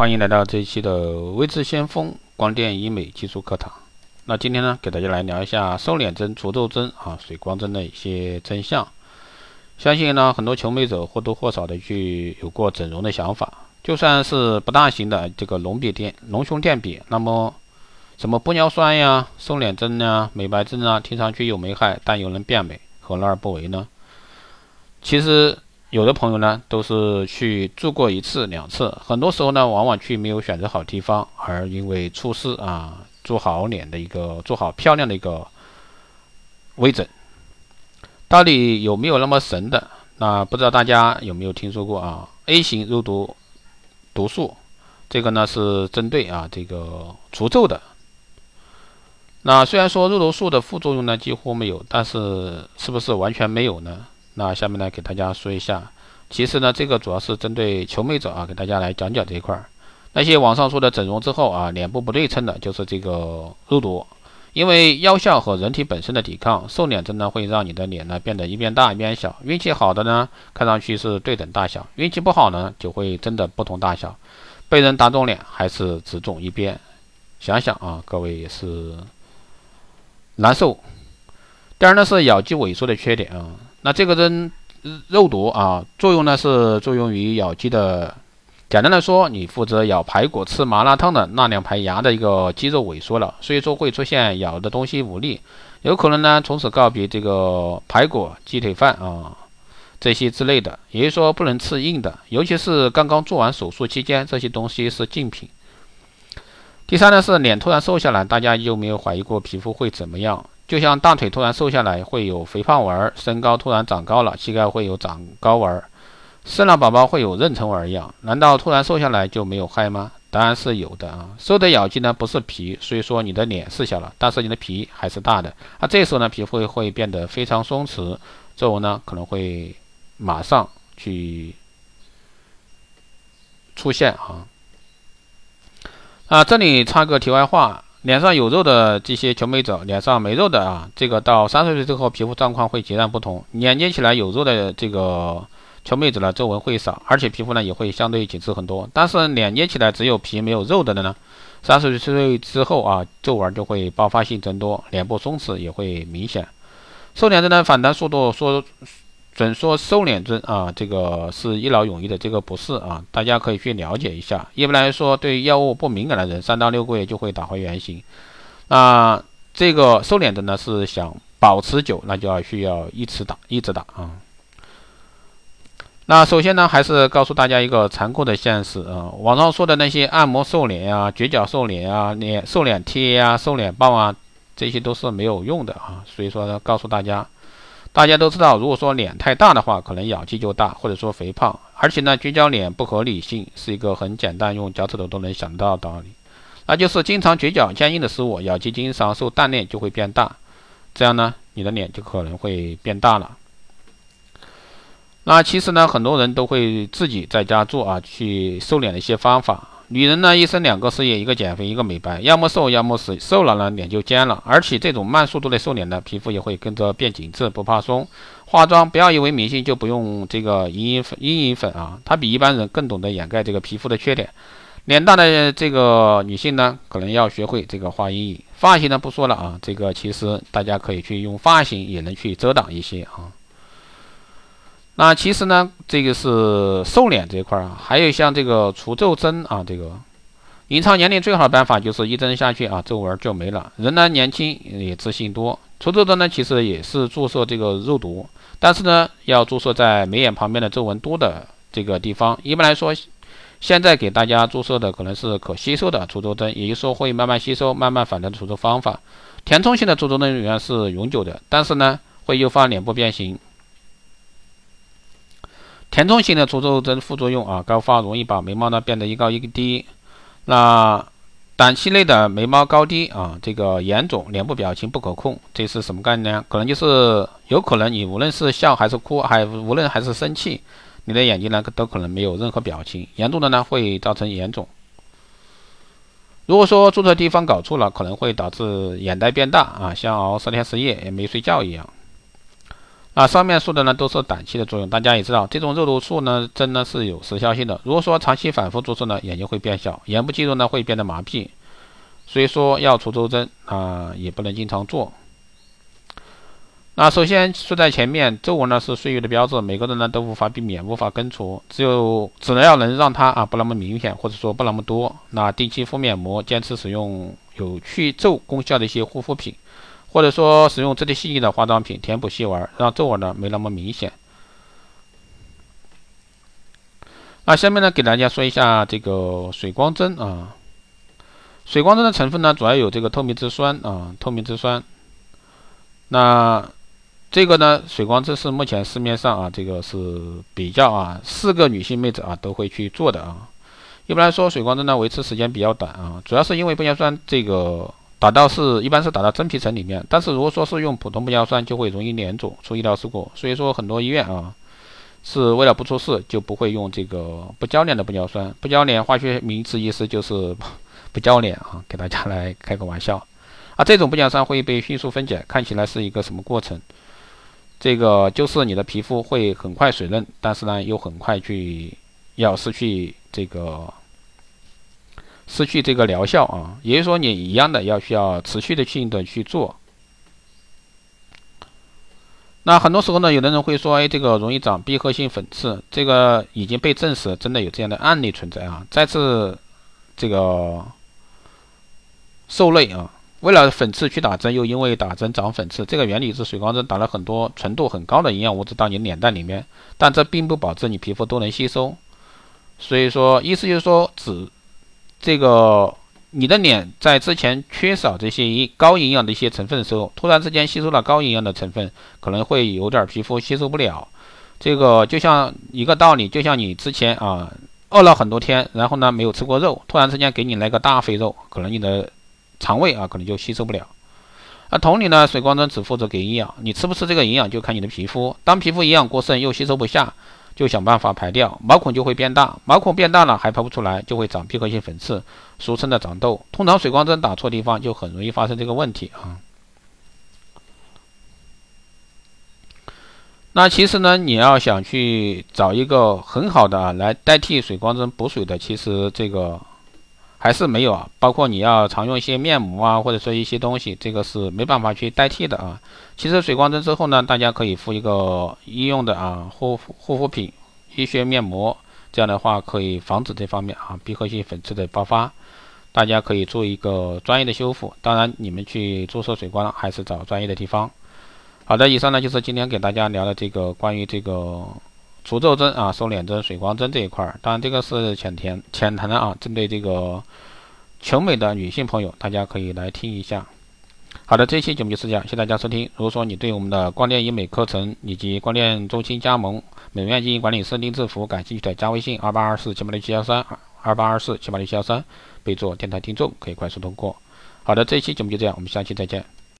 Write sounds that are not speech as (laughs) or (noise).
欢迎来到这一期的微智先锋光电医美技术课堂。那今天呢，给大家来聊一下瘦脸针、除皱针啊、水光针的一些真相。相信呢，很多求美者或多或少的去有过整容的想法。就算是不大型的这个隆鼻垫、隆胸垫比，那么什么玻尿酸呀、瘦脸针呀、美白针啊，听上去又没害，但又能变美，何乐而不为呢？其实。有的朋友呢，都是去住过一次两次，很多时候呢，往往去没有选择好地方，而因为出事啊，做好脸的一个做好漂亮的一个微整，到底有没有那么神的？那不知道大家有没有听说过啊？A 型肉毒毒素，这个呢是针对啊这个除皱的。那虽然说肉毒素的副作用呢几乎没有，但是是不是完全没有呢？那下面呢，给大家说一下，其实呢，这个主要是针对求美者啊，给大家来讲讲这一块儿。那些网上说的整容之后啊，脸部不对称的，就是这个肉毒，因为药效和人体本身的抵抗，瘦脸针呢会让你的脸呢变得一边大一边小。运气好的呢，看上去是对等大小；运气不好呢，就会真的不同大小。被人打肿脸还是只肿一边，想想啊，各位也是难受。第二呢是咬肌萎缩的缺点啊。那这个针肉毒啊，作用呢是作用于咬肌的。简单来说，你负责咬排骨、吃麻辣烫的那两排牙的一个肌肉萎缩了，所以说会出现咬的东西无力，有可能呢从此告别这个排骨、鸡腿饭啊这些之类的。也就是说不能吃硬的，尤其是刚刚做完手术期间，这些东西是禁品。第三呢是脸突然瘦下来，大家有没有怀疑过皮肤会怎么样？就像大腿突然瘦下来会有肥胖纹，身高突然长高了，膝盖会有长高纹，生了宝宝会有妊娠纹一样，难道突然瘦下来就没有害吗？当然是有的啊。瘦的咬肌呢不是皮，所以说你的脸是小了，但是你的皮还是大的。那这时候呢皮肤会变得非常松弛，皱纹呢可能会马上去出现啊。啊，这里插个题外话。脸上有肉的这些求美者，脸上没肉的啊，这个到三十岁之后皮肤状况会截然不同。连接起来有肉的这个求美者呢，皱纹会少，而且皮肤呢也会相对紧致很多。但是连接起来只有皮没有肉的呢，三十岁之后啊，皱纹就会爆发性增多，脸部松弛也会明显。瘦脸针的反弹速度说。准说瘦脸针啊，这个是一劳永逸的，这个不是啊，大家可以去了解一下。一般来说，对药物不敏感的人，三到六个月就会打回原形。那这个瘦脸针呢，是想保持久，那就要需要一直打，一直打啊。那首先呢，还是告诉大家一个残酷的现实啊，网上说的那些按摩瘦脸啊、绝角瘦脸啊、脸瘦脸贴呀、瘦脸棒啊，这些都是没有用的啊。所以说呢，告诉大家。大家都知道，如果说脸太大的话，可能咬肌就大，或者说肥胖。而且呢，绝角脸不合理性是一个很简单，用脚趾头都能想到的道理，那就是经常绝角坚硬的食物，咬肌经常受锻炼就会变大，这样呢，你的脸就可能会变大了。那其实呢，很多人都会自己在家做啊，去瘦脸的一些方法。女人呢，一生两个事业，一个减肥，一个美白，要么瘦，要么死。瘦了呢，脸就尖了，而且这种慢速度的瘦脸呢，皮肤也会跟着变紧致，不怕松。化妆不要以为明星就不用这个阴影粉，阴影粉啊，它比一般人更懂得掩盖这个皮肤的缺点。脸大的这个女性呢，可能要学会这个画阴影。发型呢，不说了啊，这个其实大家可以去用发型也能去遮挡一些啊。那其实呢，这个是瘦脸这一块啊，还有像这个除皱针啊，这个延长年龄最好的办法就是一针下去啊，皱纹就没了。人呢年轻也自信多。除皱针呢，其实也是注射这个肉毒，但是呢，要注射在眉眼旁边的皱纹多的这个地方。一般来说，现在给大家注射的可能是可吸收的除皱针，也就是说会慢慢吸收、慢慢反弹的除皱方法。填充性的除皱针源是永久的，但是呢，会诱发脸部变形。填充型的除皱针副作用啊，高发容易把眉毛呢变得一高一低。那短期内的眉毛高低啊，这个眼肿，脸部表情不可控，这是什么概念？可能就是有可能你无论是笑还是哭，还无论还是生气，你的眼睛呢都可能没有任何表情。严重的呢会造成眼肿。如果说注射地方搞错了，可能会导致眼袋变大啊，像熬十天十夜也没睡觉一样。啊，上面说的呢都是短期的作用，大家也知道，这种肉毒素呢针呢是有时效性的。如果说长期反复注射呢，眼睛会变小，眼部肌肉呢会变得麻痹，所以说要除皱针啊也不能经常做。那首先说在前面，皱纹呢是岁月的标志，每个人呢都无法避免，无法根除，只有只能要能让它啊不那么明显，或者说不那么多。那定期敷面膜，坚持使用有去皱功效的一些护肤品。或者说使用质地细腻的化妆品填补细纹，让皱纹呢没那么明显。那下面呢给大家说一下这个水光针啊，水光针的成分呢主要有这个透明质酸啊，透明质酸。那这个呢水光针是目前市面上啊这个是比较啊四个女性妹子啊都会去做的啊。一般来说水光针呢维持时间比较短啊，主要是因为玻尿酸这个。打到是一般是打到真皮层里面，但是如果说是用普通玻尿酸，就会容易粘住，出医疗事故。所以说很多医院啊，是为了不出事，就不会用这个不交联的玻尿酸。不交联化学名词意思就是 (laughs) 不交联啊，给大家来开个玩笑。啊，这种玻尿酸会被迅速分解，看起来是一个什么过程？这个就是你的皮肤会很快水润，但是呢又很快去要失去这个。失去这个疗效啊，也就是说你一样的要需要持续的性的去做。那很多时候呢，有的人会说，哎，这个容易长闭合性粉刺，这个已经被证实，真的有这样的案例存在啊。再次这个受累啊，为了粉刺去打针，又因为打针长粉刺，这个原理是水光针打了很多纯度很高的营养物质到你脸蛋里面，但这并不保证你皮肤都能吸收。所以说，意思就是说只。这个你的脸在之前缺少这些高营养的一些成分的时候，突然之间吸收了高营养的成分，可能会有点皮肤吸收不了。这个就像一个道理，就像你之前啊饿了很多天，然后呢没有吃过肉，突然之间给你来个大肥肉，可能你的肠胃啊可能就吸收不了。那同理呢，水光针只负责给营养，你吃不吃这个营养就看你的皮肤。当皮肤营养过剩又吸收不下。就想办法排掉，毛孔就会变大，毛孔变大了还排不出来，就会长闭合性粉刺，俗称的长痘。通常水光针打错地方，就很容易发生这个问题啊。那其实呢，你要想去找一个很好的啊来代替水光针补水的，其实这个还是没有啊。包括你要常用一些面膜啊，或者说一些东西，这个是没办法去代替的啊。其实水光针之后呢，大家可以敷一个医用的啊护护肤品、医学面膜，这样的话可以防止这方面啊闭合性粉刺的爆发。大家可以做一个专业的修复。当然，你们去注射水光还是找专业的地方。好的，以上呢就是今天给大家聊的这个关于这个除皱针啊、瘦脸针、水光针这一块儿。当然，这个是浅谈浅谈的啊，针对这个求美的女性朋友，大家可以来听一下。好的，这期节目就是这样，谢谢大家收听。如果说你对我们的光电医美课程以及光电中心加盟、美院经营管理师丁志福感兴趣的，加微信二八二四七八六七幺三二八二四七八六七幺三，备注电台听众，可以快速通过。好的，这一期节目就这样，我们下期再见。